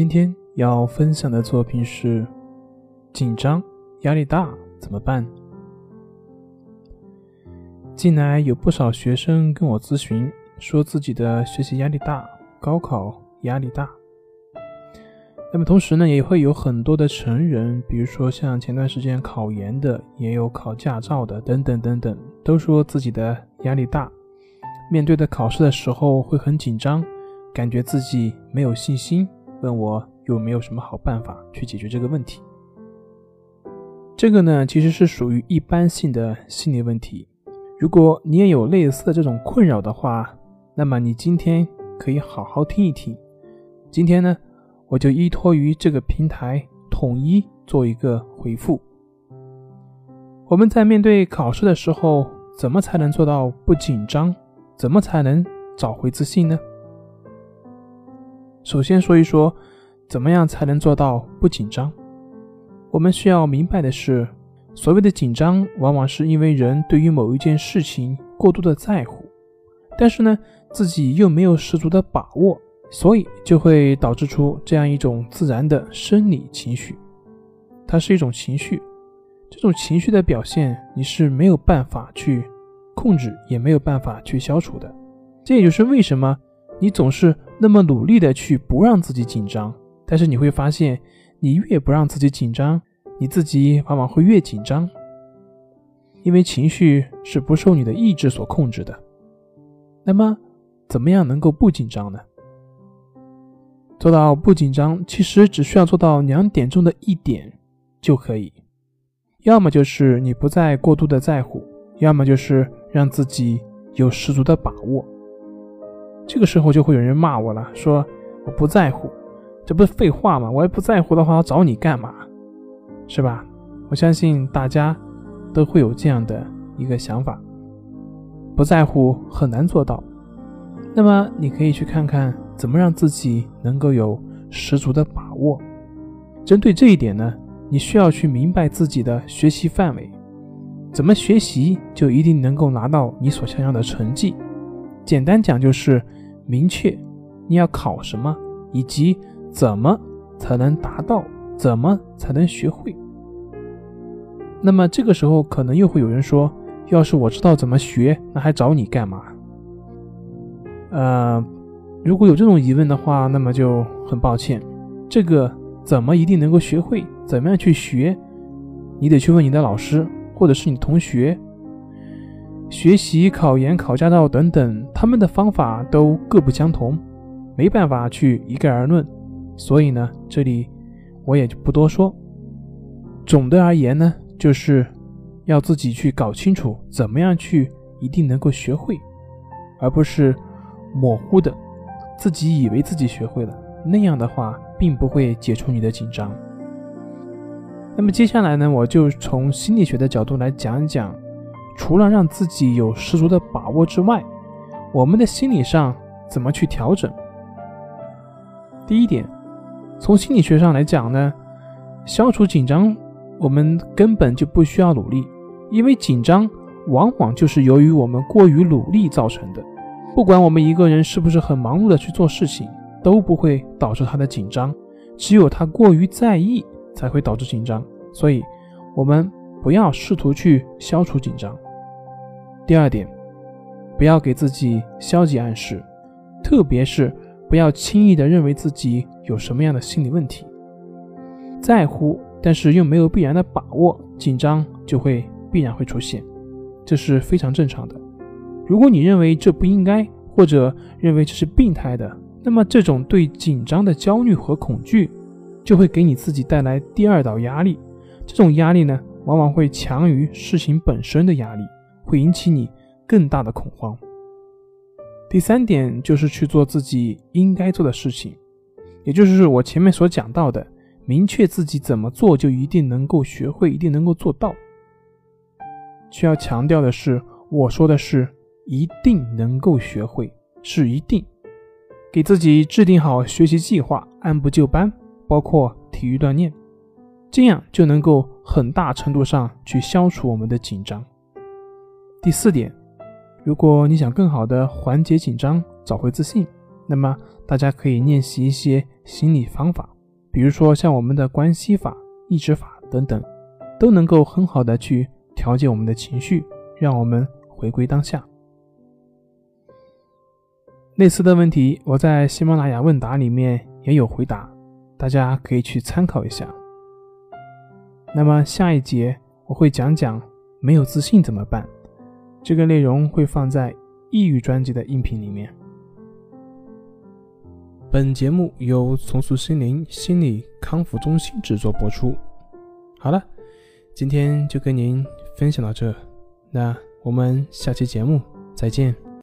今天要分享的作品是：紧张、压力大怎么办？近来有不少学生跟我咨询，说自己的学习压力大，高考压力大。那么同时呢，也会有很多的成人，比如说像前段时间考研的，也有考驾照的，等等等等，都说自己的压力大，面对的考试的时候会很紧张，感觉自己没有信心。问我有没有什么好办法去解决这个问题？这个呢，其实是属于一般性的心理问题。如果你也有类似的这种困扰的话，那么你今天可以好好听一听。今天呢，我就依托于这个平台，统一做一个回复。我们在面对考试的时候，怎么才能做到不紧张？怎么才能找回自信呢？首先说一说，怎么样才能做到不紧张？我们需要明白的是，所谓的紧张，往往是因为人对于某一件事情过度的在乎，但是呢，自己又没有十足的把握，所以就会导致出这样一种自然的生理情绪。它是一种情绪，这种情绪的表现，你是没有办法去控制，也没有办法去消除的。这也就是为什么。你总是那么努力的去不让自己紧张，但是你会发现，你越不让自己紧张，你自己往往会越紧张。因为情绪是不受你的意志所控制的。那么，怎么样能够不紧张呢？做到不紧张，其实只需要做到两点中的一点就可以。要么就是你不再过度的在乎，要么就是让自己有十足的把握。这个时候就会有人骂我了，说我不在乎，这不是废话吗？我也不在乎的话，找你干嘛？是吧？我相信大家都会有这样的一个想法，不在乎很难做到。那么你可以去看看怎么让自己能够有十足的把握。针对这一点呢，你需要去明白自己的学习范围，怎么学习就一定能够拿到你所想要的成绩。简单讲就是。明确你要考什么，以及怎么才能达到，怎么才能学会。那么这个时候可能又会有人说：“要是我知道怎么学，那还找你干嘛？”呃，如果有这种疑问的话，那么就很抱歉，这个怎么一定能够学会？怎么样去学？你得去问你的老师，或者是你同学。学习、考研、考驾照等等，他们的方法都各不相同，没办法去一概而论。所以呢，这里我也就不多说。总的而言呢，就是要自己去搞清楚怎么样去一定能够学会，而不是模糊的自己以为自己学会了，那样的话并不会解除你的紧张。那么接下来呢，我就从心理学的角度来讲一讲。除了让自己有十足的把握之外，我们的心理上怎么去调整？第一点，从心理学上来讲呢，消除紧张，我们根本就不需要努力，因为紧张往往就是由于我们过于努力造成的。不管我们一个人是不是很忙碌的去做事情，都不会导致他的紧张，只有他过于在意才会导致紧张。所以，我们不要试图去消除紧张。第二点，不要给自己消极暗示，特别是不要轻易的认为自己有什么样的心理问题。在乎，但是又没有必然的把握，紧张就会必然会出现，这是非常正常的。如果你认为这不应该，或者认为这是病态的，那么这种对紧张的焦虑和恐惧，就会给你自己带来第二道压力。这种压力呢，往往会强于事情本身的压力。会引起你更大的恐慌。第三点就是去做自己应该做的事情。也就是我前面所讲到的，明确自己怎么做，就一定能够学会，一定能够做到。需要强调的是，我说的是一定能够学会，是一定。给自己制定好学习计划，按部就班，包括体育锻炼，这样就能够很大程度上去消除我们的紧张。第四点，如果你想更好的缓解紧张，找回自信，那么大家可以练习一些心理方法，比如说像我们的关系法、意志法等等，都能够很好的去调节我们的情绪，让我们回归当下。类似的问题，我在喜马拉雅问答里面也有回答，大家可以去参考一下。那么下一节我会讲讲没有自信怎么办，这个内容会放在抑郁专辑的音频里面。本节目由重塑心灵心理康复中心制作播出。好了，今天就跟您分享到这，那我们下期节目再见。